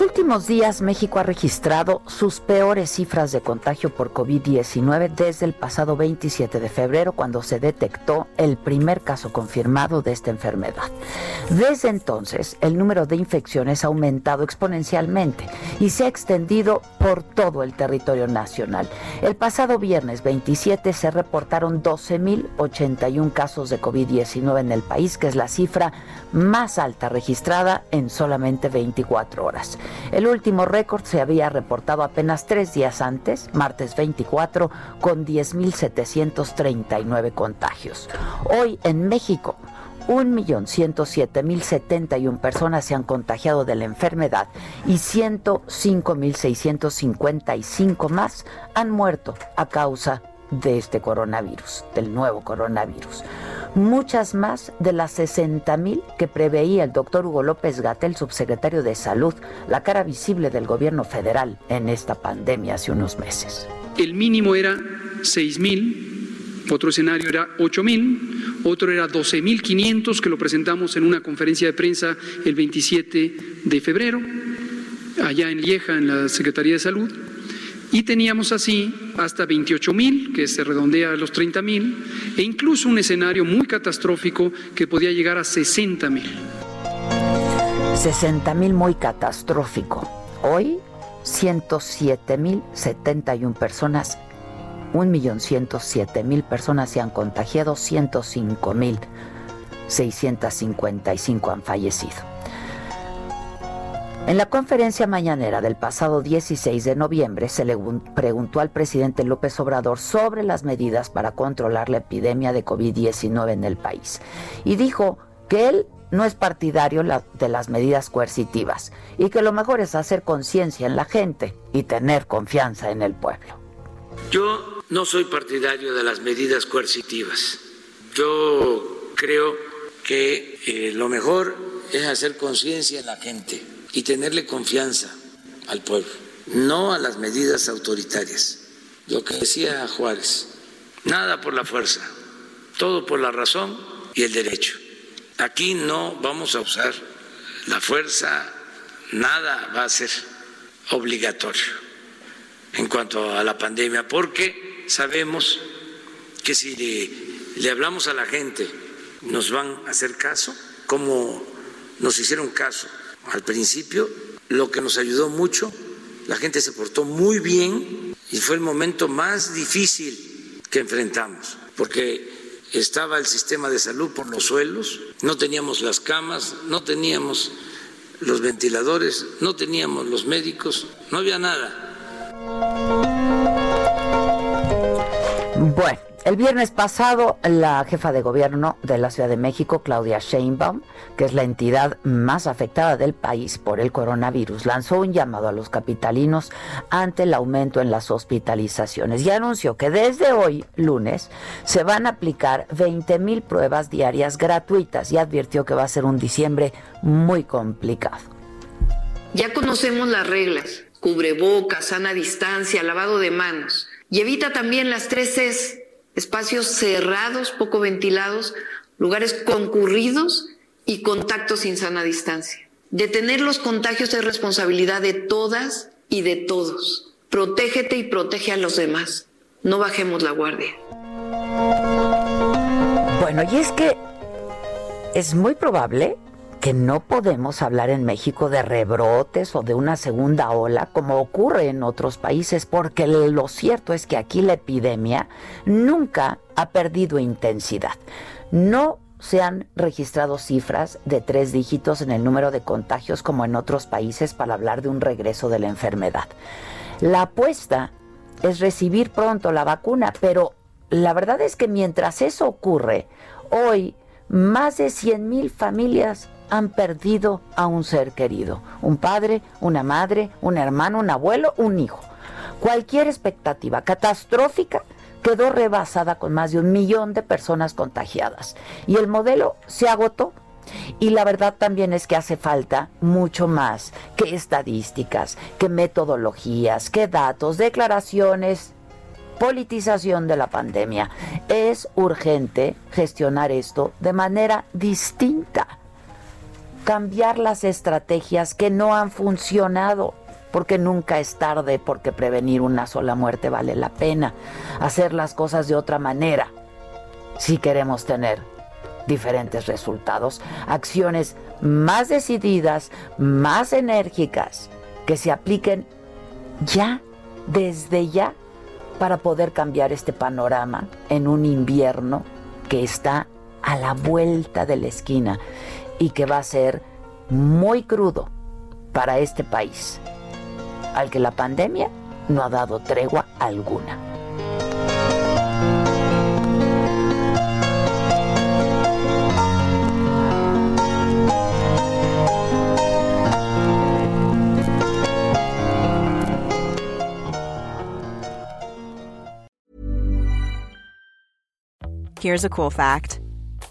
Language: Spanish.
Últimos días México ha registrado sus peores cifras de contagio por COVID-19 desde el pasado 27 de febrero cuando se detectó el primer caso confirmado de esta enfermedad. Desde entonces el número de infecciones ha aumentado exponencialmente y se ha extendido por todo el territorio nacional. El pasado viernes 27 se reportaron 12.081 casos de COVID-19 en el país, que es la cifra más alta registrada en solamente 24 horas. El último récord se había reportado apenas tres días antes, martes 24, con 10.739 contagios. Hoy en México, 1.107.071 personas se han contagiado de la enfermedad y 105.655 más han muerto a causa de este coronavirus, del nuevo coronavirus muchas más de las 60 mil que preveía el doctor Hugo López Gatel, subsecretario de Salud, la cara visible del gobierno federal en esta pandemia hace unos meses. El mínimo era 6 mil, otro escenario era 8 mil, otro era 12 mil 500 que lo presentamos en una conferencia de prensa el 27 de febrero, allá en Lieja, en la Secretaría de Salud y teníamos así hasta 28 mil, que se redondea a los 30 mil, e incluso un escenario muy catastrófico que podía llegar a 60 mil. 60 mil muy catastrófico. Hoy, 107 mil 71 personas, 1.107.000 personas se han contagiado, 105 mil 655 han fallecido. En la conferencia mañanera del pasado 16 de noviembre se le preguntó al presidente López Obrador sobre las medidas para controlar la epidemia de COVID-19 en el país y dijo que él no es partidario de las medidas coercitivas y que lo mejor es hacer conciencia en la gente y tener confianza en el pueblo. Yo no soy partidario de las medidas coercitivas. Yo creo que eh, lo mejor es hacer conciencia en la gente y tenerle confianza al pueblo, no a las medidas autoritarias. Lo que decía Juárez, nada por la fuerza, todo por la razón y el derecho. Aquí no vamos a usar la fuerza, nada va a ser obligatorio en cuanto a la pandemia, porque sabemos que si le, hablamos a la gente, nos van a hacer caso, como nos hicieron caso al principio, lo que nos ayudó mucho, la gente se portó muy bien y fue el momento más difícil que enfrentamos, porque estaba el sistema de salud por los suelos, no teníamos las camas, no teníamos los ventiladores, no teníamos los médicos, no había nada. Bueno, El viernes pasado, la jefa de gobierno de la Ciudad de México, Claudia Sheinbaum, que es la entidad más afectada del país por el coronavirus, lanzó un llamado a los capitalinos ante el aumento en las hospitalizaciones y anunció que desde hoy, lunes, se van a aplicar 20 mil pruebas diarias gratuitas y advirtió que va a ser un diciembre muy complicado. Ya conocemos las reglas, cubrebocas, sana distancia, lavado de manos y evita también las tres Cs espacios cerrados, poco ventilados, lugares concurridos y contactos sin sana distancia. Detener los contagios es responsabilidad de todas y de todos. Protégete y protege a los demás. No bajemos la guardia. Bueno, y es que es muy probable que no podemos hablar en México de rebrotes o de una segunda ola como ocurre en otros países, porque lo cierto es que aquí la epidemia nunca ha perdido intensidad. No se han registrado cifras de tres dígitos en el número de contagios como en otros países para hablar de un regreso de la enfermedad. La apuesta es recibir pronto la vacuna, pero la verdad es que mientras eso ocurre, hoy más de 100.000 familias han perdido a un ser querido, un padre, una madre, un hermano, un abuelo, un hijo. Cualquier expectativa catastrófica quedó rebasada con más de un millón de personas contagiadas y el modelo se agotó. Y la verdad también es que hace falta mucho más que estadísticas, que metodologías, que datos, declaraciones, politización de la pandemia. Es urgente gestionar esto de manera distinta cambiar las estrategias que no han funcionado, porque nunca es tarde, porque prevenir una sola muerte vale la pena, hacer las cosas de otra manera, si queremos tener diferentes resultados, acciones más decididas, más enérgicas, que se apliquen ya, desde ya, para poder cambiar este panorama en un invierno que está a la vuelta de la esquina y que va a ser muy crudo para este país, al que la pandemia no ha dado tregua alguna. Here's a cool fact.